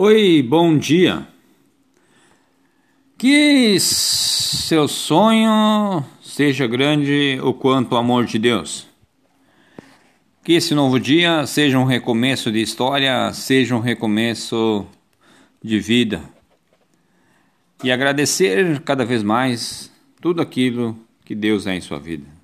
Oi, bom dia. Que seu sonho seja grande o quanto o amor de Deus. Que esse novo dia seja um recomeço de história, seja um recomeço de vida. E agradecer cada vez mais tudo aquilo que Deus é em sua vida.